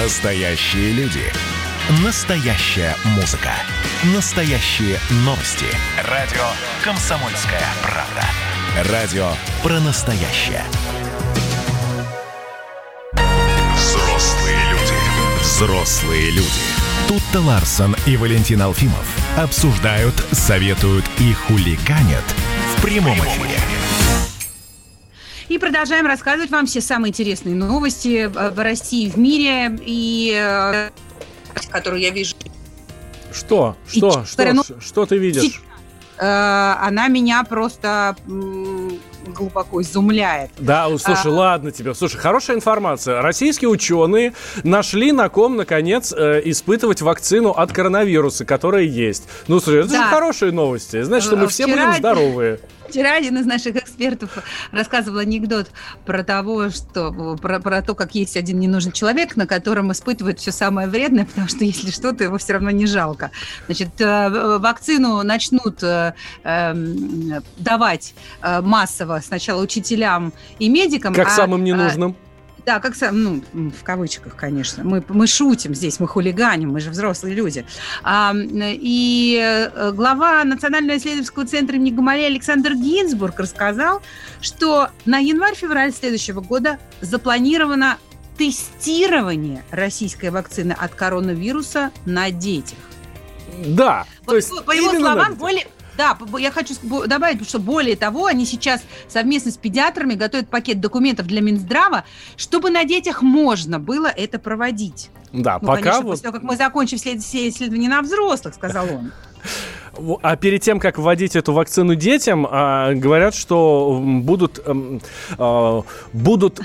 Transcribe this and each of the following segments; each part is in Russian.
Настоящие люди. Настоящая музыка. Настоящие новости. Радио «Комсомольская правда». Радио про настоящее. Взрослые люди. Взрослые люди. Тут-то Ларсон и Валентин Алфимов обсуждают, советуют и хулиганят в прямом эфире. И продолжаем рассказывать вам все самые интересные новости в России и в мире. И э, которую я вижу. Что? Что? Что? Ну, что ты видишь? Э, она меня просто глубоко изумляет. Да, слушай, а... ладно тебе. Слушай, хорошая информация. Российские ученые нашли на ком, наконец, э, испытывать вакцину от коронавируса, которая есть. Ну, слушай, это да. же хорошие новости. Значит, что мы э, все Вчера... будем здоровые. Вчера один из наших экспертов рассказывал анекдот про того, что про, про то, как есть один ненужный человек, на котором испытывают все самое вредное, потому что если что-то, его все равно не жалко. Значит, э, вакцину начнут э, эм, давать э, массово сначала учителям и медикам. Как а, самым ненужным. Да, как ну, в кавычках, конечно. Мы, мы шутим здесь, мы хулиганим, мы же взрослые люди. А, и э, глава Национального исследовательского центра имени Гамалея Александр Гинзбург рассказал, что на январь-февраль следующего года запланировано тестирование российской вакцины от коронавируса на детях. Да. Вот, то есть по его словам, более, да, я хочу добавить, что более того, они сейчас совместно с педиатрами готовят пакет документов для Минздрава, чтобы на детях можно было это проводить. Да, ну, пока конечно, вот... после того, как мы закончим все исследования на взрослых, сказал он. А перед тем, как вводить эту вакцину детям, а, говорят, что будут, а, будут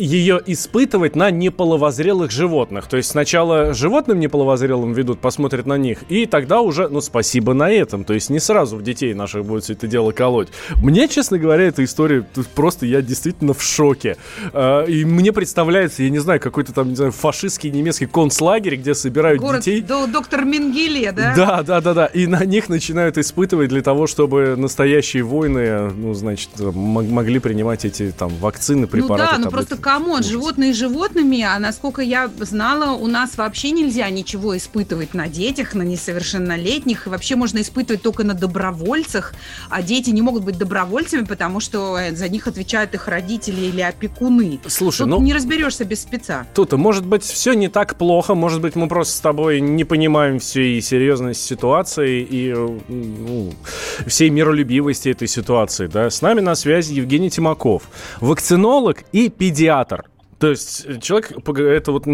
ее испытывать на неполовозрелых животных. То есть сначала животным неполовозрелым ведут, посмотрят на них, и тогда уже, ну, спасибо на этом. То есть не сразу в детей наших будет все это дело колоть. Мне, честно говоря, эта история, просто я действительно в шоке. А, и мне представляется, я не знаю, какой-то там, не знаю, фашистский немецкий концлагерь, где собирают Город детей. До, доктор Менгеле, да? Да, да, да, да. И на них начинают испытывать для того, чтобы настоящие войны, ну, значит, могли принимать эти там вакцины, препараты. Ну да, ну просто come on, животные животными, а насколько я знала, у нас вообще нельзя ничего испытывать на детях, на несовершеннолетних, и вообще можно испытывать только на добровольцах, а дети не могут быть добровольцами, потому что за них отвечают их родители или опекуны. Слушай, тут ну... не разберешься без спеца. Тут, может быть, все не так плохо, может быть, мы просто с тобой не понимаем всей серьезности ситуации и ну, всей миролюбивости этой ситуации, да. С нами на связи Евгений Тимаков, вакцинолог и педиатр театр. То есть э, человек, это вот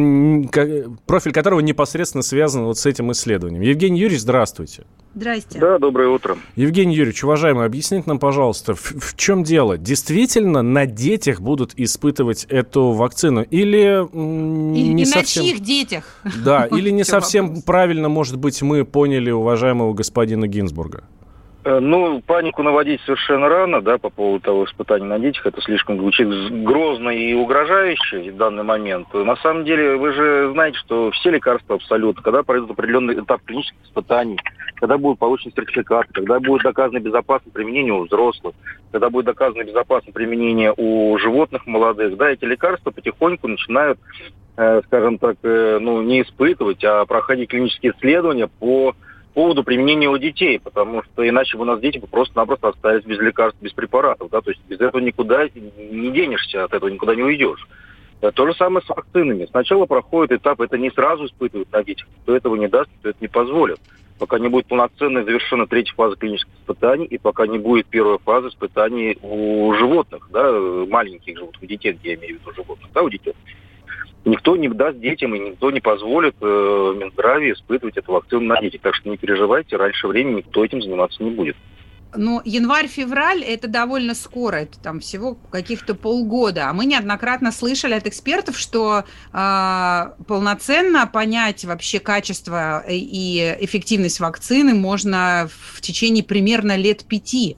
профиль которого непосредственно связан вот с этим исследованием. Евгений Юрьевич, здравствуйте. Здрасте. Да, доброе утро. Евгений Юрьевич, уважаемый, объясните нам, пожалуйста, в, в чем дело? Действительно на детях будут испытывать эту вакцину? Или и, не и совсем... на чьих детях? Да, или не совсем правильно, может быть, мы поняли уважаемого господина Гинзбурга? Э, ну, панику наводить совершенно рано, да, по поводу того испытания на детях. Это слишком звучит грозно и угрожающе в данный момент. На самом деле, вы же знаете, что все лекарства абсолютно, когда пройдут определенный этап клинических испытаний, когда будут получены сертификаты, когда будет доказано безопасное применение у взрослых, когда будет доказано безопасное применение у животных молодых, да, эти лекарства потихоньку начинают, э, скажем так, э, ну, не испытывать, а проходить клинические исследования по поводу применения у детей, потому что иначе бы у нас дети бы просто-напросто остались без лекарств, без препаратов, да, то есть без этого никуда не денешься, от этого никуда не уйдешь. То же самое с вакцинами. Сначала проходит этап, это не сразу испытывают на детях. Кто этого не даст, кто это не позволит. Пока не будет полноценной завершена третья фаза клинических испытаний, и пока не будет первая фаза испытаний у животных, да, маленьких животных, у детей, я имею в виду животных, да, у детей никто не даст детям и никто не позволит э, Минздраве испытывать эту вакцину на детях. Так что не переживайте, раньше времени никто этим заниматься не будет. Но январь-февраль это довольно скоро, это там всего каких-то полгода. А мы неоднократно слышали от экспертов, что э, полноценно понять вообще качество и эффективность вакцины можно в течение примерно лет пяти.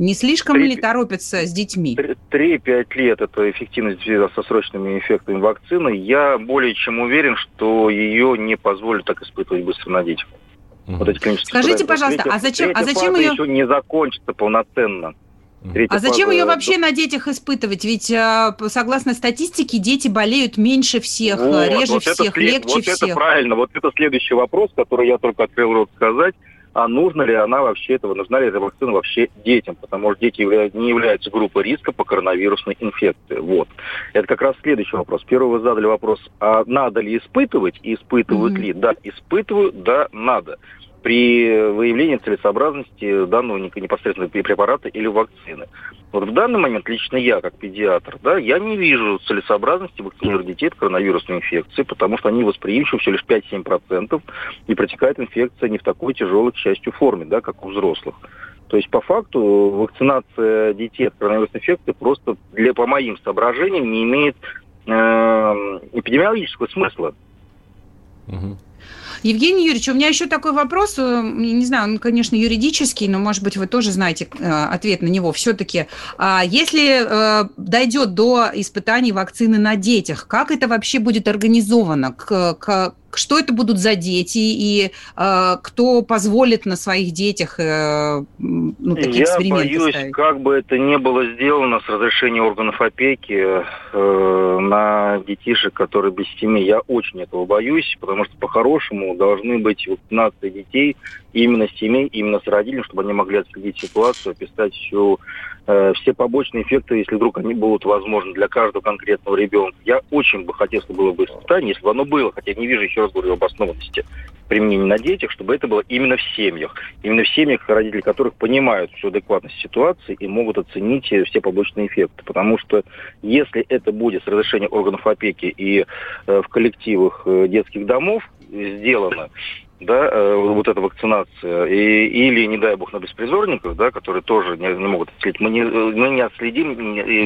Не слишком 3, ли торопятся с детьми? 3-5 лет это эффективность со срочными эффектами вакцины. Я более чем уверен, что ее не позволят так испытывать быстро на детях. Вот эти Скажите, пожалуйста, а зачем, а зачем ее... еще не закончится полноценно. Третья а зачем фаза... ее вообще на детях испытывать? Ведь а, согласно статистике дети болеют меньше всех, вот, реже вот всех, это, легче вот всех. Вот это правильно. Вот это следующий вопрос, который я только открыл рот сказать. А нужно ли она вообще этого, нужна ли эта вакцина вообще детям? Потому что дети не являются группой риска по коронавирусной инфекции. Вот. Это как раз следующий вопрос. Первый вы задали вопрос, а надо ли испытывать и испытывают mm-hmm. ли? Да, испытывают, да, надо при выявлении целесообразности данного непосредственно препарата или вакцины. Вот в данный момент лично я, как педиатр, да, я не вижу целесообразности вакцинировать детей от коронавирусной инфекции, потому что они восприимчивы всего лишь 5-7%, и протекает инфекция не в такой тяжелой, к счастью, форме, да, как у взрослых. То есть, по факту, вакцинация детей от коронавирусной инфекции просто, для, по моим соображениям, не имеет э, эпидемиологического смысла. Угу. Евгений Юрьевич, у меня еще такой вопрос, э, не знаю, он, конечно, юридический, но, может быть, вы тоже знаете э, ответ на него. Все-таки, а если э, дойдет до испытаний вакцины на детях, как это вообще будет организовано? Что это будут за дети и кто позволит на своих детях ну, такие Я эксперименты боюсь, ставить? как бы это не было сделано с разрешения органов опеки на детишек, которые без семьи. Я очень этого боюсь, потому что по-хорошему должны быть вакцинации детей именно с семей, именно с родителями, чтобы они могли отследить ситуацию, описать всю Э, все побочные эффекты, если вдруг они будут возможны для каждого конкретного ребенка. Я очень бы хотел, чтобы было бы испытание, если бы оно было, хотя не вижу, еще раз говорю, обоснованности применения на детях, чтобы это было именно в семьях. Именно в семьях, родители которых понимают всю адекватность ситуации и могут оценить все побочные эффекты. Потому что если это будет с разрешения органов опеки и э, в коллективах э, детских домов сделано, да, э, вот эта вакцинация, и, или, не дай бог, на беспризорниках, да, которые тоже не, не могут отследить, мы не, мы не отследим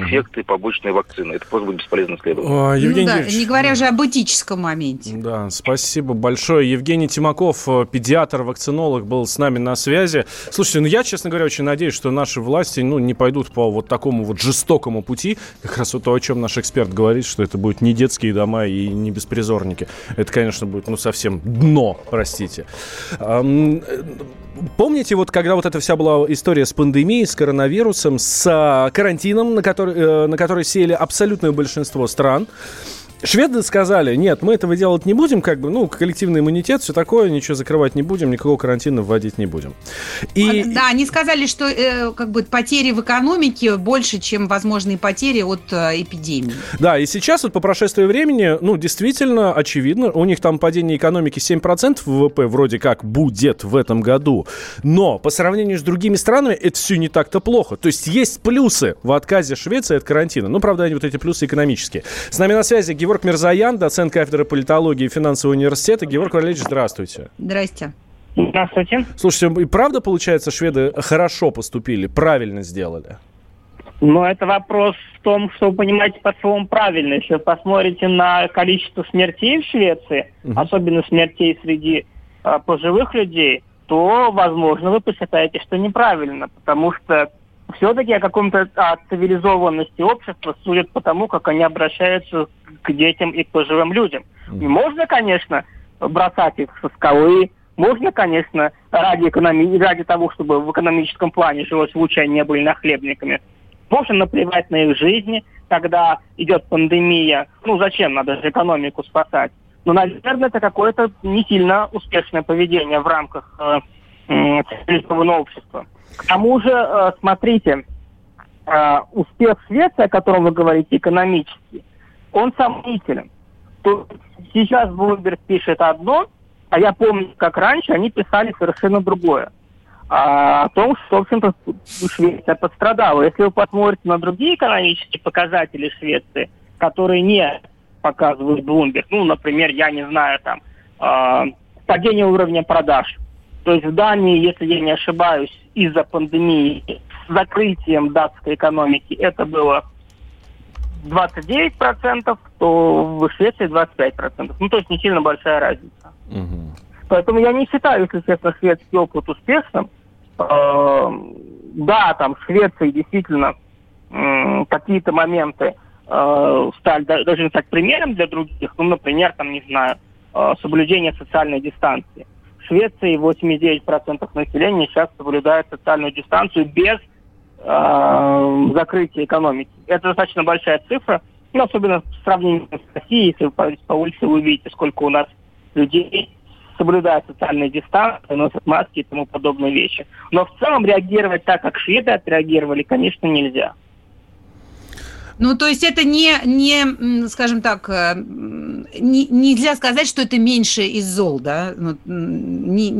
эффекты побочной вакцины. Это просто будет бесполезно следовать. О, Евгений ну, да, не говоря уже об этическом моменте. Да, спасибо большое. Евгений Тимаков, э, педиатр, вакцинолог, был с нами на связи. Слушайте, ну я, честно говоря, очень надеюсь, что наши власти, ну, не пойдут по вот такому вот жестокому пути. Как раз вот то, о чем наш эксперт говорит, что это будут не детские дома и не беспризорники. Это, конечно, будет, ну, совсем дно, простите простите. Помните, вот когда вот эта вся была история с пандемией, с коронавирусом, с а, карантином, на который, э, на который сели абсолютное большинство стран, Шведы сказали, нет, мы этого делать не будем, как бы, ну, коллективный иммунитет, все такое, ничего закрывать не будем, никакого карантина вводить не будем. И... А, да, они сказали, что э, как бы потери в экономике больше, чем возможные потери от э, эпидемии. Да, и сейчас вот по прошествии времени, ну, действительно, очевидно, у них там падение экономики 7% ВВП вроде как будет в этом году, но по сравнению с другими странами это все не так-то плохо. То есть есть плюсы в отказе Швеции от карантина. Ну, правда, они вот эти плюсы экономические. С нами на связи Георгий Георг Мирзаян, доцент кафедры политологии и финансового университета. Георг Валерьевич, здравствуйте. Здрасте. Здравствуйте. Слушайте, и правда, получается, шведы хорошо поступили, правильно сделали? Но это вопрос в том, что вы понимаете под словом правильно. Если вы посмотрите на количество смертей в Швеции, угу. особенно смертей среди э, пожилых людей, то, возможно, вы посчитаете, что неправильно, потому что все-таки о каком-то о цивилизованности общества судят по тому, как они обращаются к детям и к пожилым людям. И можно, конечно, бросать их со скалы, можно, конечно, ради, экономии, ради того, чтобы в экономическом плане жилось лучше, они не были нахлебниками. Можно наплевать на их жизни, когда идет пандемия. Ну, зачем? Надо же экономику спасать. Но, наверное, это какое-то не сильно успешное поведение в рамках э, цивилизованного общества. К тому же, э, смотрите, э, успех Швеции, о котором вы говорите, экономический, он сомнителен. То сейчас Блумберг пишет одно, а я помню, как раньше они писали совершенно другое. А, о том, что, в общем-то, Швеция пострадала. Если вы посмотрите на другие экономические показатели Швеции, которые не показывают Блумберг, ну, например, я не знаю, там, э, падение уровня продаж, то есть в Дании, если я не ошибаюсь, из-за пандемии с закрытием датской экономики это было 29%, то в Швеции 25%. Ну, то есть не сильно большая разница. Угу. Поэтому я не считаю, если честно, шведский опыт успешным. Э, да, там в Швеции действительно э, какие-то моменты э, стали должны стать примером для других. Ну, например, там, не знаю, э, соблюдение социальной дистанции. Швеции 89% населения сейчас соблюдают социальную дистанцию без э, закрытия экономики. Это достаточно большая цифра, ну, особенно в сравнении с Россией, если вы пойдете по улице, вы увидите, сколько у нас людей соблюдают социальные дистанции, носят маски и тому подобные вещи. Но в целом реагировать так, как шведы отреагировали, конечно, нельзя. Ну, то есть это не, не скажем так, э, не, нельзя сказать, что это меньше из зол, да? Ну, не,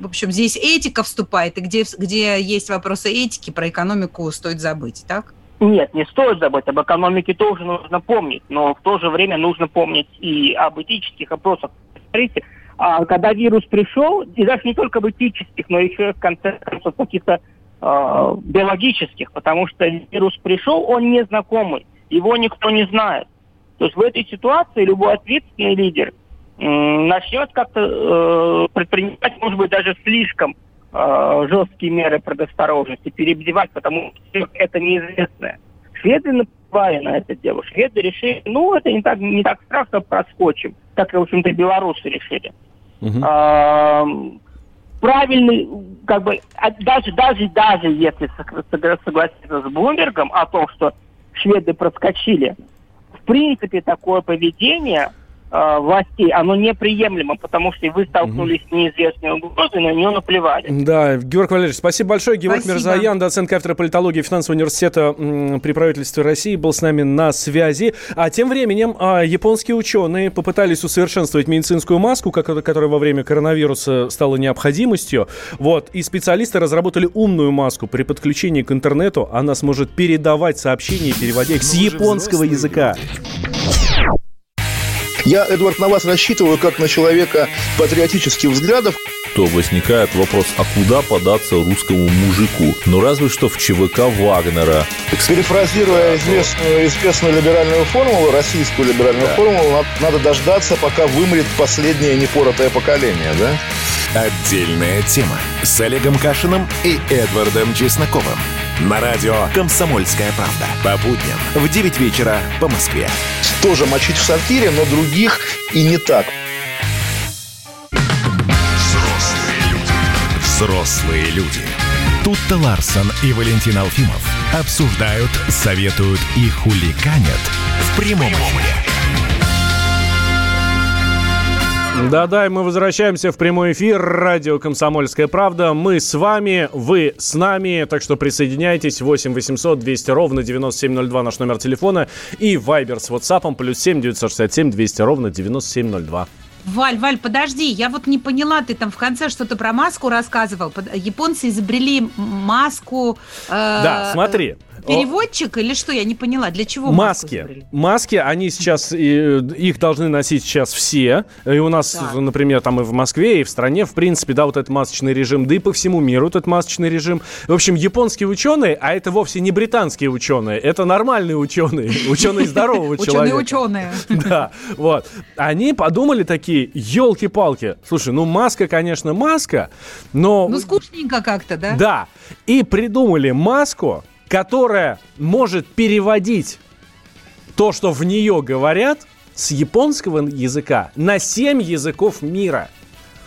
в общем, здесь этика вступает, и где, где есть вопросы этики, про экономику стоит забыть, так? Нет, не стоит забыть, об экономике тоже нужно помнить, но в то же время нужно помнить и об этических вопросах. Смотрите, а когда вирус пришел, и даже не только об этических, но еще в конце концов каких-то э, биологических, потому что вирус пришел, он незнакомый, его никто не знает. То есть в этой ситуации любой ответственный лидер э, начнет как-то э, предпринимать, может быть, даже слишком э, жесткие меры предосторожности, перебдевать, потому что это неизвестное. Шведы наплевали на это дело. Шведы решили, ну, это не так, не так страшно, проскочим, как, в общем-то, белорусы решили. Uh-huh. Правильный, как бы, а даже, даже, даже если согласиться с Блумбергом о том, что шведы проскочили, в принципе, такое поведение – э, властей, оно неприемлемо, потому что вы столкнулись угу. с неизвестной угрозой, на нее наплевали. Да, Георг Валерьевич, спасибо большое. Георг спасибо. Мирзаян, доцент кафедры политологии и финансового университета при правительстве России, был с нами на связи. А тем временем а, японские ученые попытались усовершенствовать медицинскую маску, которая во время коронавируса стала необходимостью. Вот, и специалисты разработали умную маску. При подключении к интернету она сможет передавать сообщения и переводя их с японского языка. Я, Эдвард, на вас рассчитываю как на человека патриотических взглядов. То возникает вопрос, а куда податься русскому мужику? Ну, разве что в ЧВК Вагнера. Перефразируя известную, известную либеральную формулу, российскую либеральную да. формулу, надо, надо дождаться, пока вымрет последнее непоротое поколение, да? Отдельная тема с Олегом Кашиным и Эдвардом Чесноковым. На радио «Комсомольская правда». По будням в 9 вечера по Москве. Тоже мочить в сортире, но других и не так. Взрослые люди. Взрослые люди. Тут-то Ларсон и Валентин Алфимов обсуждают, советуют и хуликанят в прямом эфире. Да-да, мы возвращаемся в прямой эфир. Радио «Комсомольская правда». Мы с вами, вы с нами. Так что присоединяйтесь. 8 800 200 ровно 9702 наш номер телефона. И Вайбер с WhatsApp плюс 7 967 200 ровно 9702. Валь, Валь, подожди, я вот не поняла, ты там в конце что-то про маску рассказывал. Японцы изобрели маску. Э, да, смотри. Переводчик или что? Я не поняла. Для чего маски? Маски, они сейчас, их должны носить сейчас все. И у нас, так. например, там и в Москве, и в стране, в принципе, да, вот этот масочный режим, да и по всему миру этот масочный режим. В общем, японские ученые, а это вовсе не британские ученые, это нормальные ученые, ученые здорового человека. Ученые-ученые. Да, вот. Они подумали такие, елки-палки, слушай, ну маска, конечно, маска, но... Ну скучненько как-то, да? Да. И придумали маску, которая может переводить то, что в нее говорят, с японского языка на семь языков мира –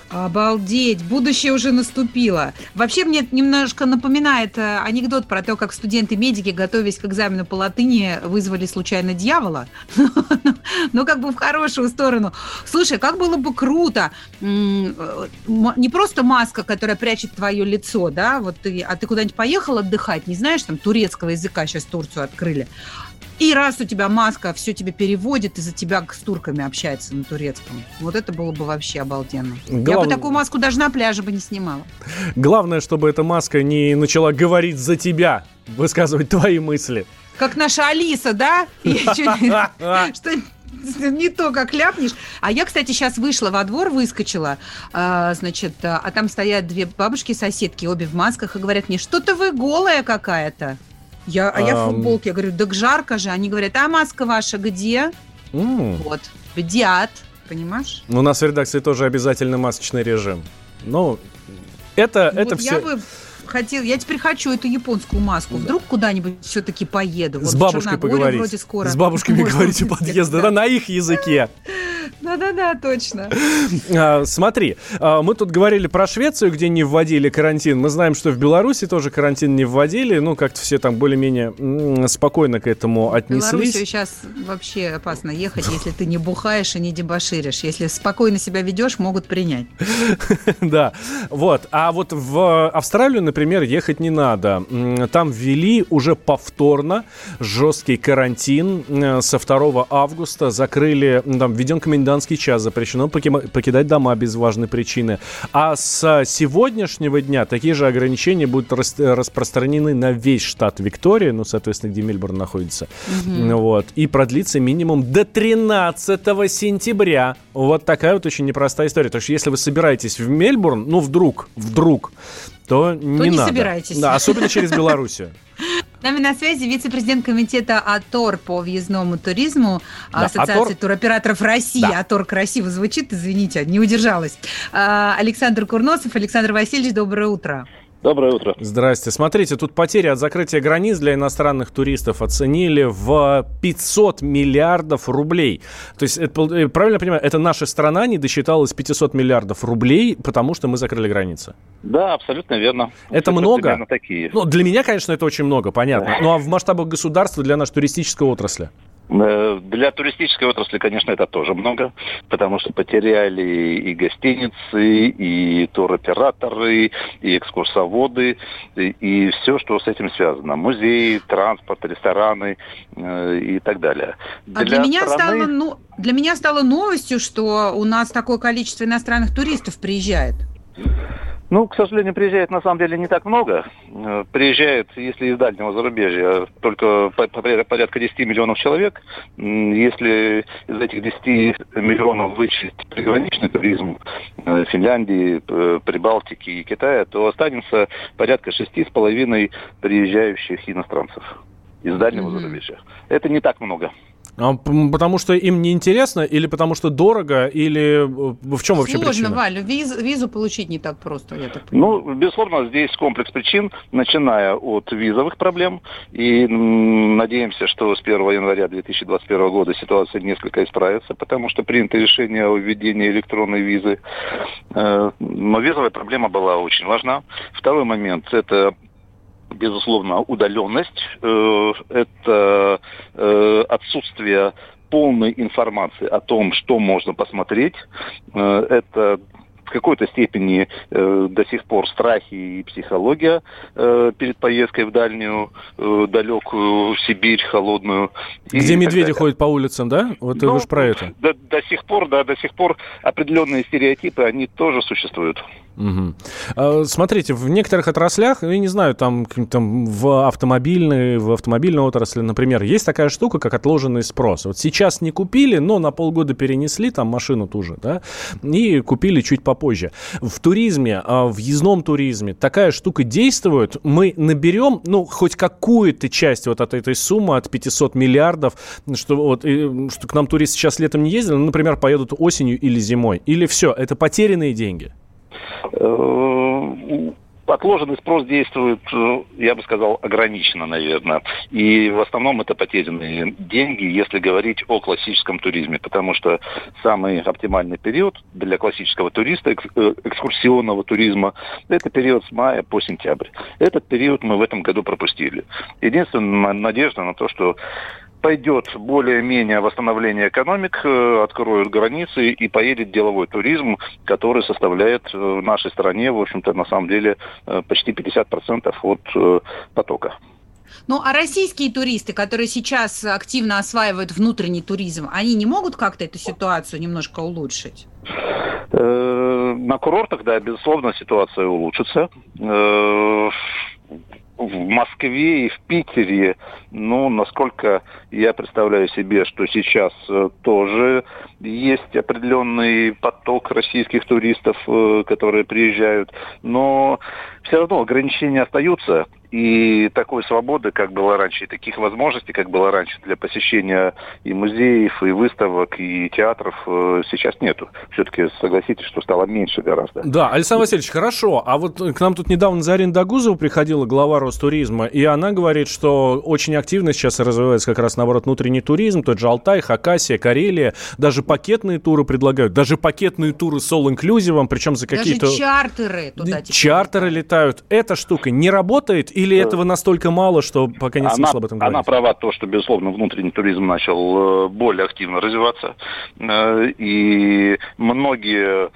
Обалдеть, будущее уже наступило. Вообще мне немножко напоминает э, анекдот про то, как студенты-медики, готовясь к экзамену по латыни, вызвали случайно дьявола. Ну, как бы в хорошую сторону. Слушай, как было бы круто, э, не просто маска, которая прячет твое лицо, да, вот ты, а ты куда-нибудь поехал отдыхать, не знаешь, там турецкого языка сейчас Турцию открыли, и раз у тебя маска все тебе переводит, и за тебя с турками общается на турецком. Вот это было бы вообще обалденно. Глав... Я бы такую маску даже на пляже бы не снимала. Главное, чтобы эта маска не начала говорить за тебя, высказывать твои мысли. Как наша Алиса, да? Что не то, как ляпнешь. А я, кстати, сейчас вышла во двор, выскочила, а, значит, а там стоят две бабушки-соседки, обе в масках, и говорят мне, что-то вы голая какая-то. Я, а я в футболке, я говорю, так жарко же. Они говорят, а маска ваша где? Mm. Вот, бдят, понимаешь? У нас в редакции тоже обязательно масочный режим. Ну, это, вот это все... Я бы хотел, я теперь хочу эту японскую маску. Вдруг куда-нибудь все-таки поеду. С вот бабушкой поговорить. Вроде скоро. С бабушками говорить у подъезда, да, на их языке. Да-да-да, точно. А, смотри, а, мы тут говорили про Швецию, где не вводили карантин. Мы знаем, что в Беларуси тоже карантин не вводили. Ну, как-то все там более-менее спокойно к этому отнеслись. В Белоруссию сейчас вообще опасно ехать, если ты не бухаешь и не дебоширишь. Если спокойно себя ведешь, могут принять. Да, вот. А вот в Австралию, например, ехать не надо. Там ввели уже повторно жесткий карантин э, со 2 августа. Закрыли, там введен комендантский час, запрещено покидать дома без важной причины. А с сегодняшнего дня такие же ограничения будут распространены на весь штат Виктория, ну, соответственно, где Мельбурн находится. Угу. Вот. И продлится минимум до 13 сентября. Вот такая вот очень непростая история. То есть, если вы собираетесь в Мельбурн, ну, вдруг, вдруг, то, то не, не надо. собирайтесь. Да, особенно через Белоруссию. Нами на связи вице-президент комитета АТОР по въездному туризму да, Ассоциации АТОР... туроператоров России. Да. АТОР красиво звучит, извините, не удержалась. А, Александр Курносов. Александр Васильевич, доброе утро. Доброе утро. Здрасте. Смотрите, тут потери от закрытия границ для иностранных туристов оценили в 500 миллиардов рублей. То есть, это, э, правильно понимаю, это наша страна не досчиталась 500 миллиардов рублей, потому что мы закрыли границы. Да, абсолютно верно. Это Цифры много? Такие. Ну, для меня, конечно, это очень много, понятно. Ну, а в масштабах государства для нашей туристической отрасли? Э, для туристической отрасли, конечно, это тоже много, потому что потеряли и гостиницы, и туроператоры, и экскурсоводы, и, и все, что с этим связано. Музеи, транспорт, рестораны э, и так далее. Для а для меня, страны... стало, ну, для меня стало новостью, что у нас такое количество иностранных туристов приезжает. Ну, к сожалению, приезжает на самом деле не так много. Э, приезжает, если из дальнего зарубежья, только порядка 10 миллионов человек. Если из этих 10 миллионов вычесть приграничный туризм э, Финляндии, э, Прибалтики и Китая, то останется порядка 6,5 приезжающих иностранцев из дальнего mm-hmm. зарубежья. Это не так много. А, потому что им не интересно, или потому что дорого, или э, в чем вообще Сложно, причина? Валя, виз, визу получить не так просто, я так понимаю. Ну, безусловно, здесь комплекс причин, начиная от визовых проблем, и надеемся, что с 1 января 2021 года ситуация несколько исправится, потому что принято решение о введении электронной визы. Э, но визовая проблема была очень важна. Второй момент – это безусловно, удаленность, э, это э, отсутствие полной информации о том, что можно посмотреть. Э, это в какой-то степени э, до сих пор страхи и психология э, перед поездкой в дальнюю, э, далекую Сибирь, холодную. Где медведи ходят по улицам, да? Вот ну, вы же про это. До, до сих пор, да, до сих пор определенные стереотипы, они тоже существуют. Угу. Смотрите, в некоторых отраслях, я не знаю, там, там в автомобильной, в автомобильной отрасли, например, есть такая штука, как отложенный спрос. Вот сейчас не купили, но на полгода перенесли там машину ту же, да, и купили чуть попозже. В туризме, а, в въездном туризме такая штука действует. Мы наберем, ну, хоть какую-то часть вот от этой суммы, от 500 миллиардов, что вот, что к нам туристы сейчас летом не ездили, ну, например, поедут осенью или зимой. Или все, это потерянные деньги. Э, отложенный спрос действует, э, я бы сказал, ограниченно, наверное. И в основном это потерянные деньги, если говорить о классическом туризме, потому что самый оптимальный период для классического туриста, э, экскурсионного туризма, это период с мая по сентябрь. Этот период мы в этом году пропустили. Единственная надежда на то, что пойдет более-менее восстановление экономик, э, откроют границы и поедет деловой туризм, который составляет э, в нашей стране, в общем-то, на самом деле э, почти 50% от потока. Ну, а российские туристы, которые сейчас активно осваивают внутренний туризм, они не могут как-то эту ситуацию немножко улучшить? На курортах, да, безусловно, ситуация улучшится в Москве и в Питере, ну, насколько я представляю себе, что сейчас э, тоже есть определенный поток российских туристов, э, которые приезжают, но все равно ограничения остаются, и такой свободы, как было раньше, и таких возможностей, как было раньше для посещения и музеев, и выставок, и театров, э, сейчас нету. Все-таки согласитесь, что стало меньше гораздо. Да, Александр Васильевич, хорошо. А вот к нам тут недавно Зарин Дагузова приходила, глава Ростуризма, и она говорит, что очень активно сейчас развивается как раз, наоборот, внутренний туризм, тот же Алтай, Хакасия, Карелия. Даже пакетные туры предлагают. Даже пакетные туры с all-inclusive, причем за какие-то... Даже чартеры туда теперь Чартеры летают. Эта штука не работает или этого настолько мало, что пока не она, смысла об этом говорить? она права то, что, безусловно, внутренний туризм начал э, более активно развиваться. Э, И многие э,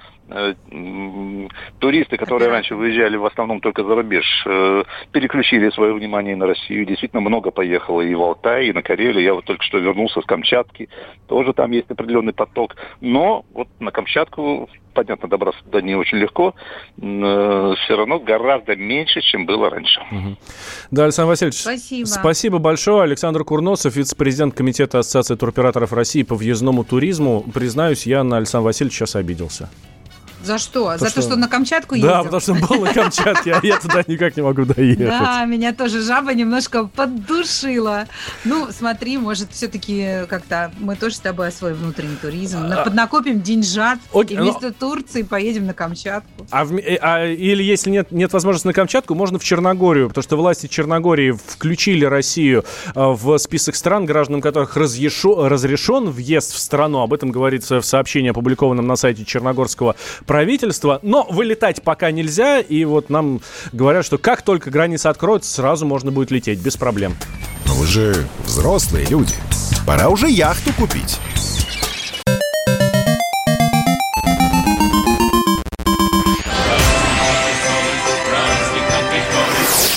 туристы, которые раньше выезжали в основном только за рубеж, э, переключили свое внимание на Россию. Действительно много поехало и в Алтай, и на Карелию. Я вот только что вернулся с Камчатки. Тоже там есть определенный поток. Но вот на Камчатку, понятно, добраться туда не очень легко. все равно гораздо меньше, чем было раньше. Да, Александр Васильевич, Спасибо. спасибо большое. Александр Курносов, вице-президент Комитета Ассоциации туроператоров России по въездному туризму. Признаюсь, я на Александра Васильевича сейчас обиделся. За что? За то, что на Камчатку ездил? Да, потому что был на Камчатке, а я туда никак не могу доехать. Да, меня тоже жаба немножко поддушила. Ну, смотри, может, все-таки как-то мы тоже с тобой освоим внутренний туризм. На- Поднакопим деньжат и вместо Турции поедем на Камчатку. А, э, а или если нет, нет возможности на Камчатку, можно в Черногорию, потому что власти Черногории включили Россию э, в список стран, гражданам которых разрешен въезд в страну. Об этом говорится в сообщении, опубликованном на сайте черногорского правительства. Но вылетать пока нельзя, и вот нам говорят, что как только граница откроется, сразу можно будет лететь без проблем. Но вы же взрослые люди. Пора уже яхту купить.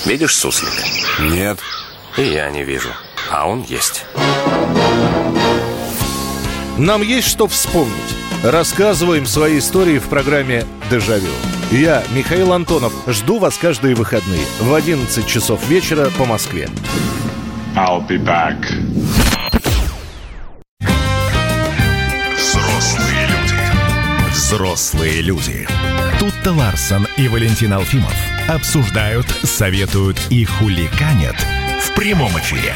Видишь суслик? Нет. И я не вижу. А он есть. Нам есть что вспомнить. Рассказываем свои истории в программе «Дежавю». Я, Михаил Антонов, жду вас каждые выходные в 11 часов вечера по Москве. I'll be back. Взрослые люди. Взрослые люди. Тут-то Ларсон и Валентин Алфимов обсуждают, советуют и хуликанят в прямом эфире.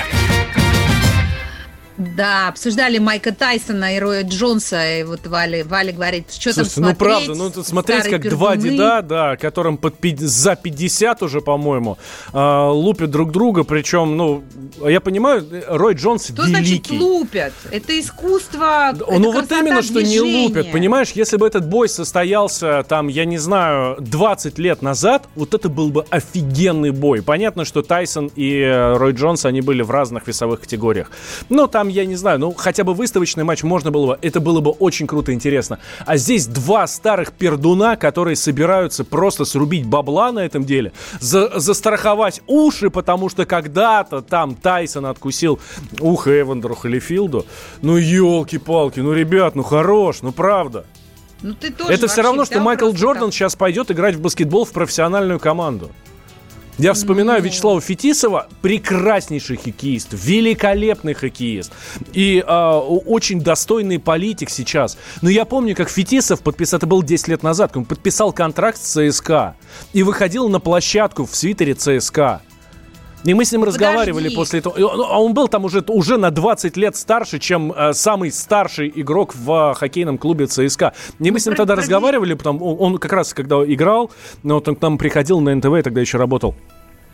Да, обсуждали Майка Тайсона и Роя Джонса. И вот Валя, Валя говорит, что там Слушайте, ну смотреть. правда, ну смотреть, как два пердуны. деда, да, которым под за 50 уже, по-моему, а, лупят друг друга, причем, ну, я понимаю, Рой Джонс Что значит великий. лупят? Это искусство, это ну вот именно, что не лупят. Понимаешь, если бы этот бой состоялся, там, я не знаю, 20 лет назад, вот это был бы офигенный бой. Понятно, что Тайсон и э, Рой Джонс, они были в разных весовых категориях. Но там, я не знаю, ну хотя бы выставочный матч можно было бы, это было бы очень круто и интересно. А здесь два старых пердуна, которые собираются просто срубить бабла на этом деле, за- застраховать уши, потому что когда-то там Тайсон откусил ухо Эвандеру Холлифилду. Ну, елки-палки, ну, ребят, ну, хорош, ну, правда. Ну, ты тоже Это все равно, что Майкл Джордан так. сейчас пойдет играть в баскетбол в профессиональную команду. Я вспоминаю. Вячеслава Фетисова, прекраснейший хоккеист, великолепный хоккеист и о- очень достойный политик сейчас. Но я помню, как Фетисов подписал, это было 10 лет назад, он подписал контракт с ЦСКА и выходил на площадку в свитере ЦСКА. И мы с ним разговаривали Подожди. после этого. А он был там уже, уже на 20 лет старше, чем э, самый старший игрок в э, хоккейном клубе ЦСКА. И мы Ну, с ним про- тогда про- разговаривали, потом он, он как раз, когда играл, ну, вот он к нам приходил на НТВ, тогда еще работал.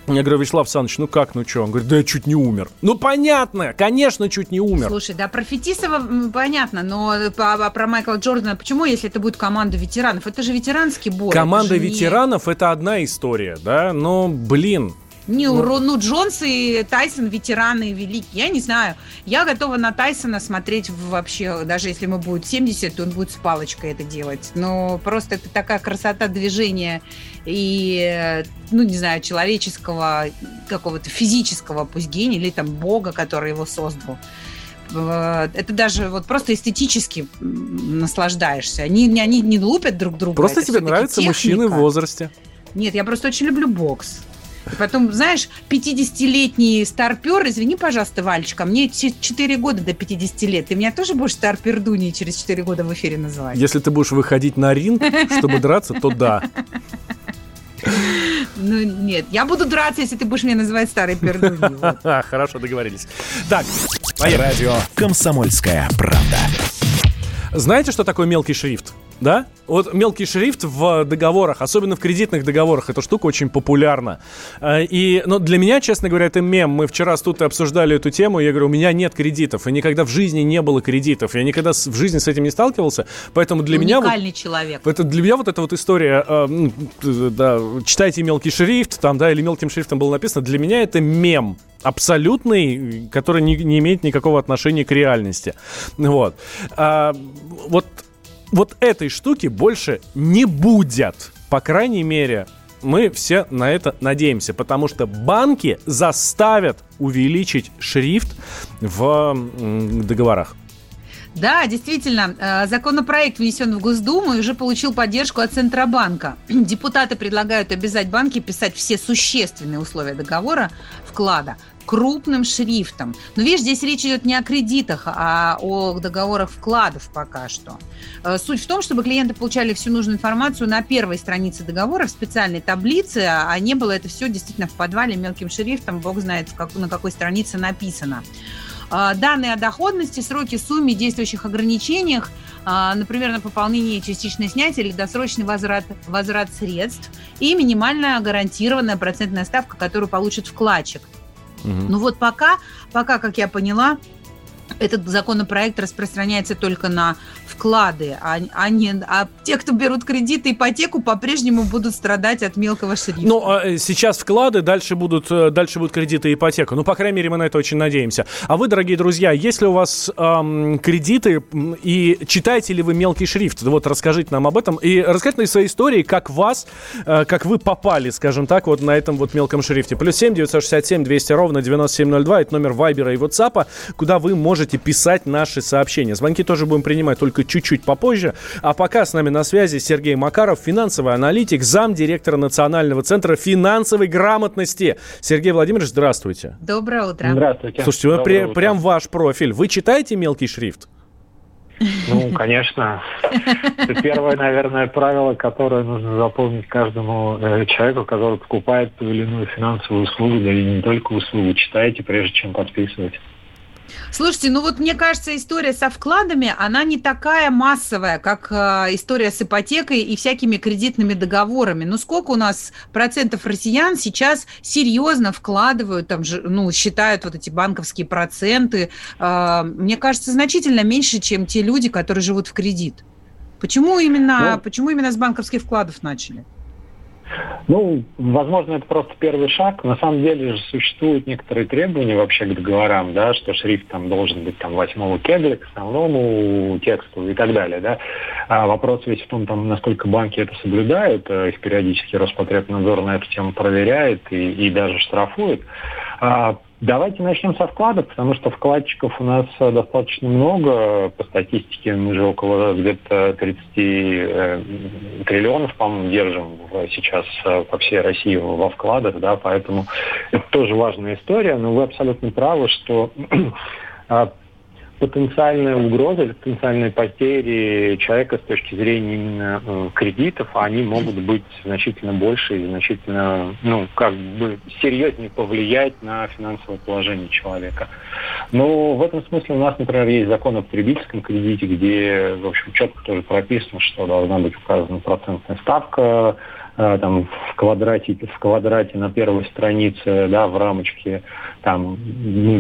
Я говорю, Вячеслав Александрович, ну как, ну что? Он говорит, да я чуть не умер. Ну понятно, конечно, чуть не умер. Слушай, да, про Фетисова понятно, но по- а про Майкла Джордана, почему, если это будет команда ветеранов? Это же ветеранский бой. Команда это же не- ветеранов это одна история, да, но, блин, Не, Ро- ну, Джонс и Тайсон ветераны великие. Я не знаю. Я готова на Тайсона смотреть вообще, даже если ему будет 70, то он будет с палочкой это делать. Но просто это такая красота движения и, ну, не знаю, человеческого, какого-то физического, пусть гения, или там бога, который его создал. Это даже вот просто эстетически наслаждаешься. Они, не- они не лупят друг друга. просто это тебе нравятся мужчины в возрасте. Нет, я просто очень люблю бокс. Потом, знаешь, 50-летний старпер, извини, пожалуйста, Валечка, мне 4 года до 50 лет. Ты меня тоже будешь старпердуней через 4 года в эфире называть? Если ты будешь выходить на ринг, чтобы драться, то да. Ну, нет, я буду драться, если ты будешь меня называть старой. Ха, Хорошо, договорились. Так, поехали. Радио «Комсомольская правда». Знаете, что такое мелкий шрифт? Да? Вот мелкий шрифт в договорах, особенно в кредитных договорах, эта штука очень популярна. А, и, ну, для меня, честно говоря, это мем. Мы вчера с тут обсуждали эту тему, я говорю, у меня нет кредитов, и никогда в жизни не было кредитов, я никогда в жизни с этим не сталкивался, поэтому для меня... Уникальный вот, человек. Это для меня вот эта вот история, э, да, читайте мелкий шрифт, там, да, или мелким шрифтом было написано, для меня это мем абсолютный, который не, не имеет никакого отношения к реальности. Вот. А, вот вот этой штуки больше не будет. По крайней мере, мы все на это надеемся, потому что банки заставят увеличить шрифт в договорах. Да, действительно, э, законопроект внесен в Госдуму и уже получил поддержку от Центробанка. Депутаты предлагают обязать банки писать все существенные условия договора вклада крупным шрифтом. Но видишь, здесь речь идет не о кредитах, а о договорах вкладов пока что. Э, суть в том, чтобы клиенты получали всю нужную информацию на первой странице договора в специальной таблице, а не было это все действительно в подвале мелким шрифтом, бог знает, на какой странице написано. Э, данные о доходности, сроки, сумме, действующих ограничениях, э, например, на пополнение частичное снятие или досрочный возврат, возврат средств и минимальная гарантированная процентная ставка, которую получит вкладчик. Угу. Ну вот пока, пока, как я поняла, этот законопроект распространяется только на вклады, а, а, не, а те, кто берут кредиты, ипотеку, по-прежнему будут страдать от мелкого шрифта. Ну, а э, сейчас вклады, дальше будут, э, дальше будут кредиты и ипотека. Ну, по крайней мере, мы на это очень надеемся. А вы, дорогие друзья, если у вас эм, кредиты и читаете ли вы мелкий шрифт, вот расскажите нам об этом и расскажите нам свои истории, как вас, э, как вы попали, скажем так, вот на этом вот мелком шрифте. Плюс 7 967 200 ровно 9702, это номер Вайбера и WhatsApp, куда вы можете писать наши сообщения. Звонки тоже будем принимать только чуть-чуть попозже. А пока с нами на связи Сергей Макаров, финансовый аналитик, зам директора Национального центра финансовой грамотности. Сергей Владимирович, здравствуйте. Доброе утро. Здравствуйте. Слушайте, вы при, прям ваш профиль. Вы читаете мелкий шрифт? Ну, конечно. Это первое, наверное, правило, которое нужно запомнить каждому э, человеку, который покупает ту или иную финансовую услугу, да и не только услугу. Читайте, прежде чем подписывать. Слушайте, ну вот мне кажется, история со вкладами, она не такая массовая, как э, история с ипотекой и всякими кредитными договорами. Ну сколько у нас процентов россиян сейчас серьезно вкладывают, там, ну, считают вот эти банковские проценты? Э, мне кажется, значительно меньше, чем те люди, которые живут в кредит. Почему именно, ну, почему именно с банковских вкладов начали? Ну, возможно, это просто первый шаг. На самом деле же существуют некоторые требования вообще к договорам, да, что шрифт там должен быть там восьмого кегля к основному тексту и так далее, да. А вопрос весь в том, там, насколько банки это соблюдают, э, их периодически Роспотребнадзор на эту тему проверяет и, и даже штрафует. А Давайте начнем со вкладов, потому что вкладчиков у нас э, достаточно много. По статистике мы же около где-то 30 э, триллионов, по-моему, держим сейчас э, по всей России во вкладах, да, поэтому это тоже важная история. Но вы абсолютно правы, что а, потенциальная угроза или потенциальные потери человека с точки зрения именно э, кредитов, они могут быть значительно больше и значительно, ну, как бы серьезнее повлиять на финансовое положение человека. Но в этом смысле у нас, например, есть закон о потребительском кредите, где, в общем, четко тоже прописано, что должна быть указана процентная ставка, э, там в квадрате, в квадрате на первой странице, да, в рамочке, там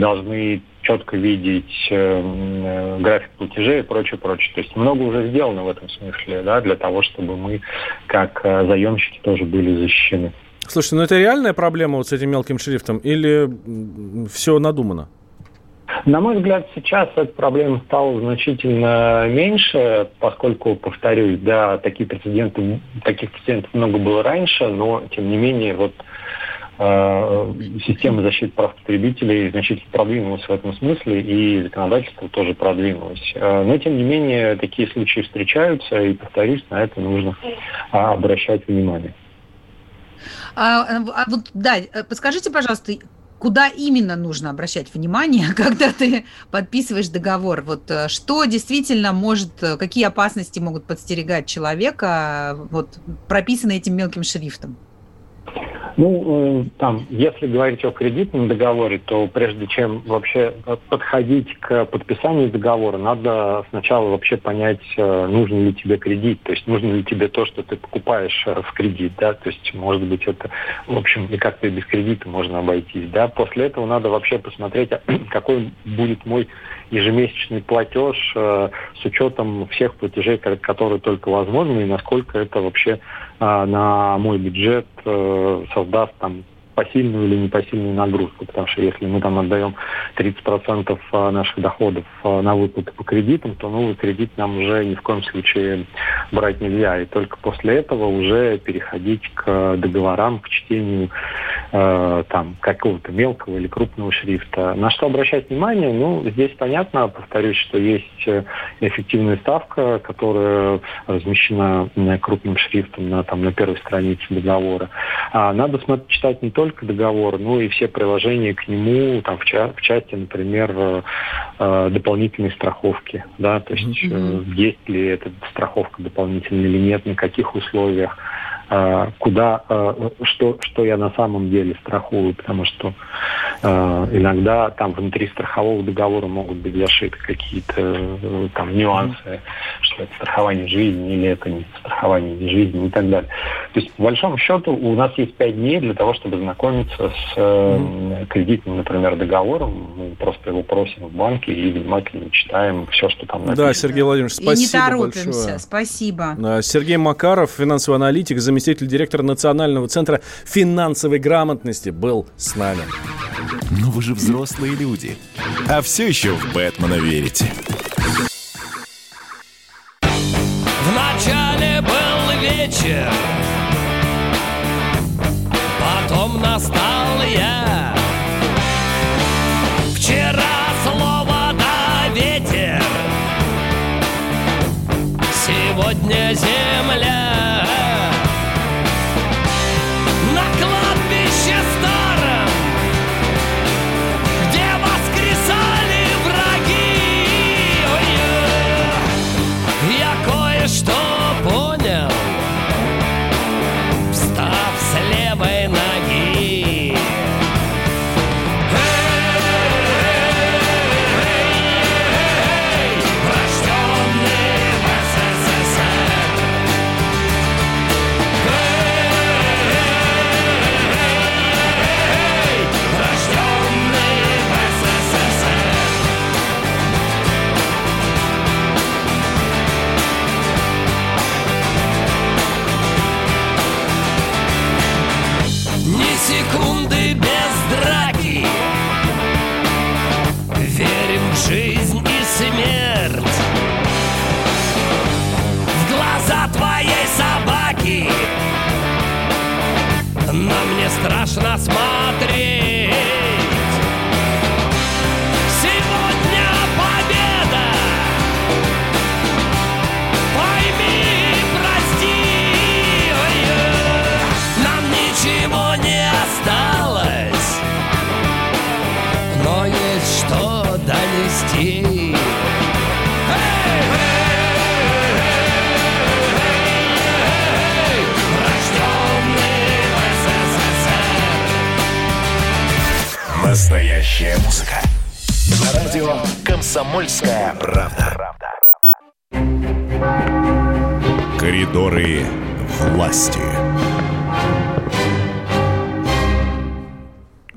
должны четко видеть э, график платежей и прочее, прочее. То есть много уже сделано в этом смысле, да, для того, чтобы мы, как э, заемщики, тоже были защищены. Слушайте, ну это реальная проблема вот с этим мелким шрифтом или все надумано? На мой взгляд, сейчас эта проблема стала значительно меньше, поскольку, повторюсь, да, такие прецеденты, таких прецедентов много было раньше, но, тем не менее, вот система защиты прав потребителей значительно продвинулась в этом смысле, и законодательство тоже продвинулось. Э, но, тем не менее, такие случаи встречаются, и, повторюсь, на это нужно а, обращать внимание. А, а вот, да, подскажите, пожалуйста, куда именно нужно обращать внимание, когда ты подписываешь договор? Вот э, что действительно может, какие опасности могут подстерегать человека, вот прописаны этим мелким шрифтом? Ну, э, там, если говорить о кредитном договоре, то прежде чем вообще подходить к подписанию договора, надо сначала вообще понять, э, нужен ли тебе кредит, то есть нужно ли тебе то, что ты покупаешь э, в кредит, да, то есть, может быть, это, в общем, и как-то без кредита можно обойтись, да. После этого надо вообще посмотреть, а какой будет мой ежемесячный платеж с учетом всех платежей, которые только возможны, и насколько это вообще на мой бюджет э, создаст там посильную или непосильную нагрузку, потому что если мы там отдаем 30% а, наших доходов а, на выплаты по кредитам, то новый кредит нам уже ни в коем случае брать нельзя. И только после этого уже переходить к договорам, к чтению э, там какого-то мелкого или крупного шрифта. На что обращать внимание? Ну, здесь понятно, повторюсь, что есть э, эффективная ставка, которая размещена крупным шрифтом на, там, на первой странице договора. А надо смотреть, читать не только только договор, но и все приложения к нему, там в, ча- в части, например, э, э, дополнительной страховки, да, то есть mm-hmm. э, есть ли эта страховка дополнительная или нет, на каких условиях. Э, куда, э, что, что я на самом деле страхую, потому что э, иногда там внутри страхового договора могут быть зашиты какие-то там нюансы, что это страхование жизни или это не страхование жизни и так далее. То есть, по большому счету, у нас есть пять дней для того, чтобы знакомиться с э, кредитным, например, договором. Мы просто его просим в банке и внимательно читаем все, что там написано. Да, Сергей Владимирович, спасибо И не торопимся, большое. спасибо. Сергей Макаров, финансовый аналитик, заместитель директора Национального центра финансовой грамотности, был с нами. Но вы же взрослые люди. А все еще в Бэтмена верите. Вначале был вечер, потом настал я. Вчера слово да ветер, сегодня земля. На мне страшно смотреть Настоящая музыка. На радио «Комсомольская правда». Коридоры власти.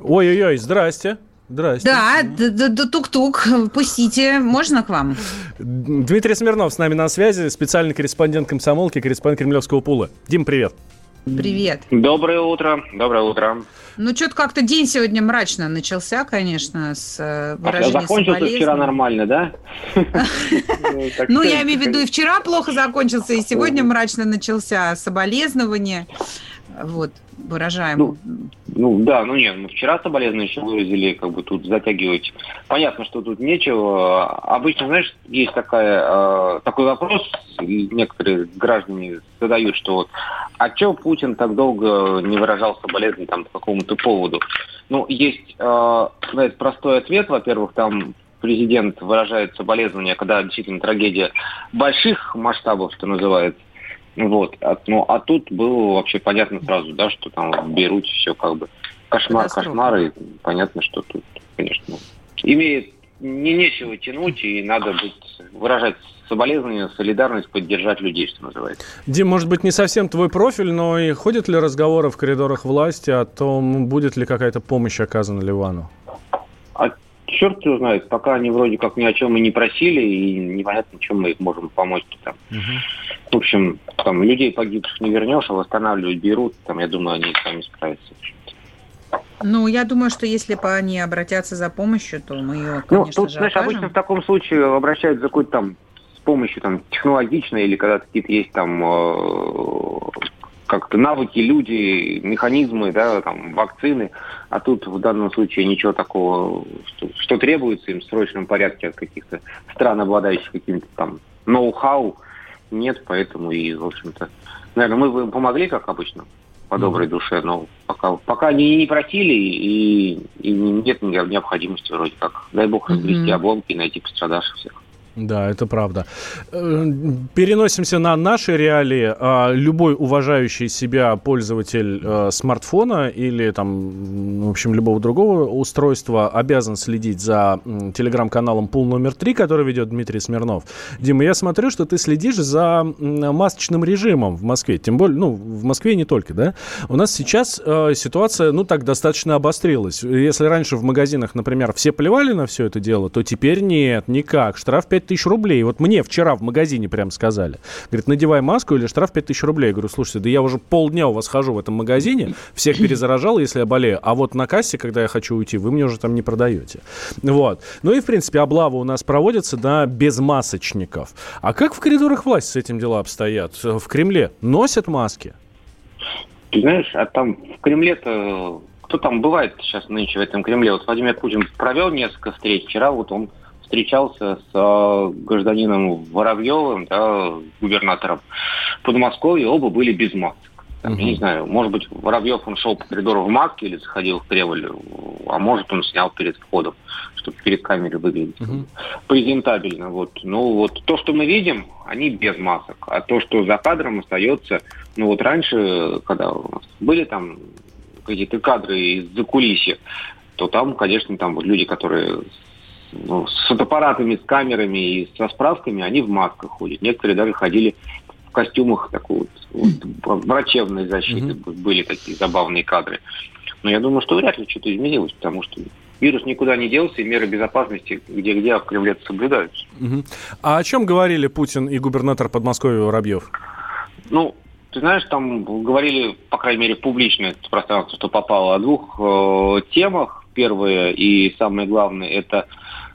Ой-ой-ой, здрасте. Здрасте. Да, д- д- д- тук-тук, пустите, можно к вам? Дмитрий Смирнов с нами на связи, специальный корреспондент комсомолки, корреспондент Кремлевского пула. Дим, привет. Привет. Доброе утро, доброе утро. Ну, что-то как-то день сегодня мрачно начался, конечно, с э, А закончился вчера соболезнования. нормально, да? Ну, что- я имею в виду, и вчера плохо закончился, и сегодня мрачно начался соболезнование. Вот, выражаем. Ну да, ну нет, мы вчера соболезнования еще выразили, как бы тут затягивать. Понятно, что тут нечего. Обычно, знаешь, есть такая, э, такой вопрос, некоторые граждане задают, что вот, а что Путин так долго не выражал соболезнования там по какому-то поводу? Ну, есть э, на это простой ответ. Во-первых, там президент выражает соболезнования, когда действительно трагедия больших масштабов, что называется. Вот. А, ну, а тут было вообще понятно сразу, да, что там в Бейруте все как бы кошмар, кошмар, и понятно, что тут, конечно, имеет не нечего тянуть, и надо быть, выражать соболезнования, солидарность, поддержать людей, что называется. Дим, может быть, не совсем твой профиль, но и ходят ли разговоры в коридорах власти о том, будет ли какая-то помощь оказана Ливану? А черт его знает, пока они вроде как ни о чем и не просили, и непонятно, чем мы их можем помочь там. В общем, там людей погибших не вернешь, а восстанавливать берут, там, я думаю, они сами справятся. Ну, я думаю, что если бы они обратятся за помощью, то мы ее, Ну, конечно тут, же, знаешь, окажем. обычно в таком случае обращаются за какой-то там с помощью там технологичной или когда какие-то есть там э, как-то навыки, люди, механизмы, да, там, вакцины. А тут в данном случае ничего такого, что, что требуется им в срочном порядке от каких-то стран, обладающих каким-то там ноу-хау, нет, поэтому и, в общем-то, наверное, мы бы помогли, как обычно, по доброй душе, но пока, пока они не просили, и, и нет необходимости вроде как. Дай бог разгрести обломки и найти пострадавших всех. Да, это правда. Э, Переносимся на наши реалии. А, Любой уважающий себя пользователь э, смартфона или там, в общем, любого другого устройства обязан следить за телеграм-каналом Пул номер 3, который ведет Дмитрий Смирнов. Дима, я смотрю, что ты следишь за масочным режимом в Москве. Тем более, ну, в Москве не только, да? У нас сейчас э, ситуация, ну, так достаточно обострилась. Если раньше в магазинах, например, все плевали на все это дело, то теперь нет, никак. Штраф 5000 рублей. Вот мне вчера в магазине прям сказали. Говорит, надевай маску или штраф 5000 рублей. Я говорю, слушайте, да я уже полдня у вас хожу в этом магазине, всех перезаражал, если я болею. А вот на кассе, когда я хочу уйти, вы мне уже там не продаете. Вот. Ну и, в принципе, облава у нас проводится на безмасочников. А как в коридорах власти с этим дела обстоят? В Кремле носят маски? Ты знаешь, а там в Кремле-то... Кто там бывает сейчас нынче в этом Кремле? Вот Владимир Путин провел несколько встреч. Вчера вот он встречался с э, гражданином Воробьевым, да, губернатором Подмосковья. Оба были без масок. Там, Я не знаю, может быть, Воробьев, он шел по коридору в маске или заходил в Кремль, а может, он снял перед входом, чтобы перед камерой выглядеть презентабельно. Вот. Ну, вот то, что мы видим, они без масок. А то, что за кадром остается, ну, вот раньше, когда у нас были там какие-то кадры из-за кулисья, то там, конечно, там вот люди, которые ну, с фотоаппаратами, с камерами и со справками, они в масках ходят. Некоторые даже ходили в костюмах такой вот, вот, врачебной защиты. Были такие забавные кадры. Но я думаю, что вряд ли что-то изменилось, потому что вирус никуда не делся, и меры безопасности где-где в Кремле соблюдаются. Мгм. А о чем говорили Путин и губернатор Подмосковья Воробьев? Ну, ты знаешь, там говорили, по крайней мере, публично это пространство, что попало о двух э, темах. Первое и самое главное – это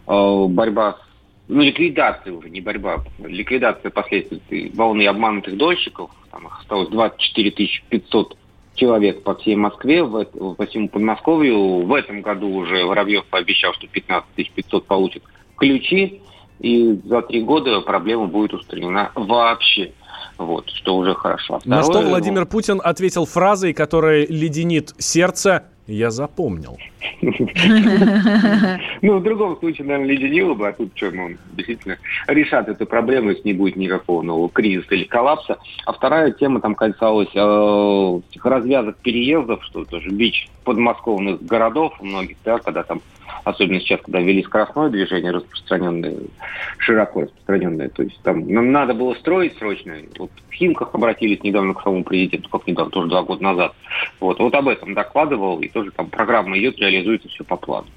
борьба с ну, ликвидация уже, не борьба, ликвидация последствий волны обманутых дольщиков. Там их осталось 24 500 человек по всей Москве, по всему Подмосковью. В этом году уже Воробьев пообещал, что 15 500 получат ключи, и за три года проблема будет устранена вообще. Вот, что уже хорошо. А На что второе, Владимир Путин ответил фразой, которая леденит сердце «Я запомнил». Ну, в другом случае, наверное, леденило бы, а тут что, ну, действительно решат эту проблему, и с ней будет никакого нового кризиса или коллапса. А вторая тема там касалась э, развязок переездов, что тоже бич подмосковных городов многих, да, когда там, особенно сейчас, когда ввели скоростное движение распространенное, широко распространенное, то есть там нам надо было строить срочно. Вот в Химках обратились недавно к самому президенту, как недавно, тоже два года назад. Вот, вот об этом докладывал, и тоже там программа идет, реализуется все по плану.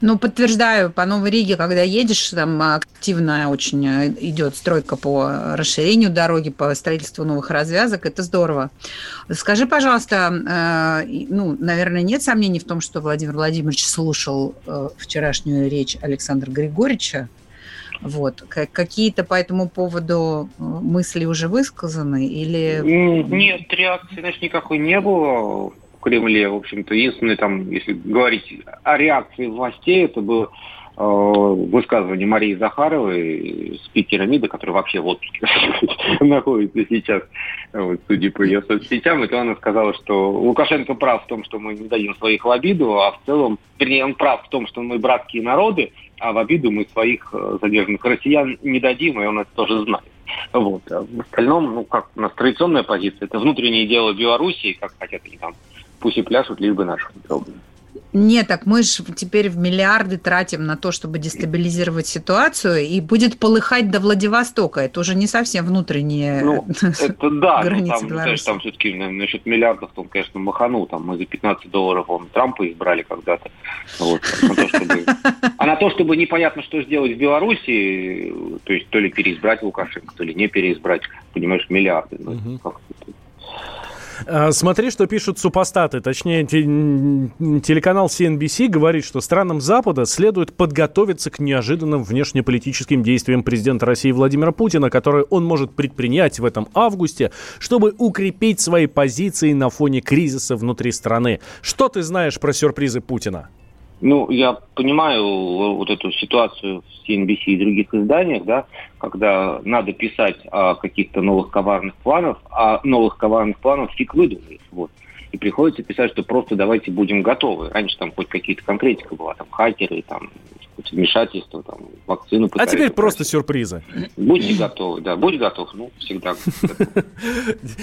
Ну, подтверждаю, по Новой Риге, когда едешь, там активно очень э, идет стройка по расширению дороги, по строительству новых развязок. Это здорово. Скажи, пожалуйста, э, ну, наверное, нет сомнений в том, что Владимир Владимирович слушал э, вчерашнюю речь Александра Григорьевича. Вот. Какие-то по этому поводу мысли уже высказаны или... Нет, реакции, значит, никакой не было Кремле. В общем-то, единственное, там, если говорить о реакции властей, это было э, высказывание Марии Захаровой, спикера МИДа, который вообще в отпуске находится сейчас, вот, судя по ее соцсетям, и то она сказала, что Лукашенко прав в том, что мы не дадим своих в обиду, а в целом, вернее, он прав в том, что мы братские народы, а в обиду мы своих э, задержанных россиян не дадим, и он это тоже знает. Вот. А в остальном, ну, как у нас традиционная позиция, это внутреннее дело Белоруссии, как хотят они там, пусть и пляшут, лишь бы наших не трогали. Нет, так мы же теперь в миллиарды тратим на то, чтобы дестабилизировать ситуацию, и будет полыхать до Владивостока. Это уже не совсем внутренние ну, это да, границы ну, там, знаешь, там все-таки насчет миллиардов, он, конечно, маханул. Там мы за 15 долларов он Трампа избрали когда-то. Вот, на то, чтобы... А на то, чтобы непонятно, что сделать в Беларуси, то есть то ли переизбрать Лукашенко, то ли не переизбрать, понимаешь, миллиарды. Ну, как Смотри, что пишут супостаты. Точнее, телеканал CNBC говорит, что странам Запада следует подготовиться к неожиданным внешнеполитическим действиям президента России Владимира Путина, которые он может предпринять в этом августе, чтобы укрепить свои позиции на фоне кризиса внутри страны. Что ты знаешь про сюрпризы Путина? Ну, я понимаю вот эту ситуацию в CNBC и других изданиях, да, когда надо писать о каких-то новых коварных планах, а новых коварных планов фиг выдумаешь. Вот. И приходится писать, что просто давайте будем готовы. Раньше там хоть какие-то конкретика была, там хакеры, там хоть вмешательство, там вакцину А теперь просто сюрпризы. Будьте готовы, да, будь готов, ну, всегда.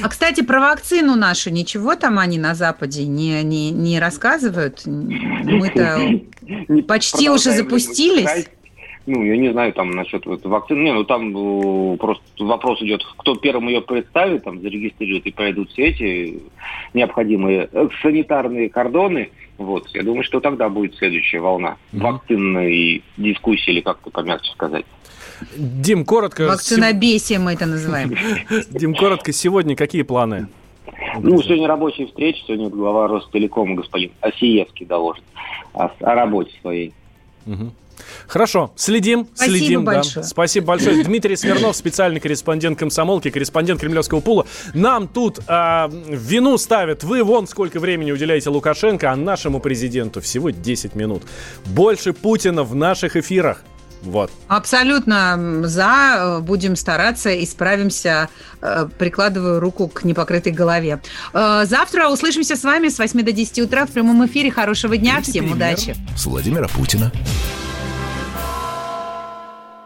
А, кстати, про вакцину нашу ничего там они на Западе не, не, не рассказывают? Мы-то почти уже запустились. Ну, я не знаю, там, насчет вот вакцины. Не, ну, там э, просто вопрос идет, кто первым ее представит, там, зарегистрирует и пройдут все эти необходимые э, санитарные кордоны. Вот, я думаю, что тогда будет следующая волна вакцинной дискуссии, или как-то помягче сказать. Дим, коротко. Вакцинобесие мы это называем. Дим, коротко, сегодня какие планы? Ну, сегодня рабочая встреча, сегодня глава Ростелекома господин Осиевский доложит о, о работе своей. Мгм. Хорошо, следим, Спасибо следим. да. большое. Спасибо большое. Дмитрий Смирнов, специальный корреспондент комсомолки, корреспондент Кремлевского пула. Нам тут в вину ставят. Вы вон сколько времени уделяете Лукашенко, а нашему президенту всего 10 минут. Больше Путина в наших эфирах. Вот. Абсолютно за. э, Будем стараться и справимся, э, прикладываю руку к непокрытой голове. Э, Завтра услышимся с вами с 8 до 10 утра в прямом эфире. Хорошего дня. Всем удачи. С Владимира Путина.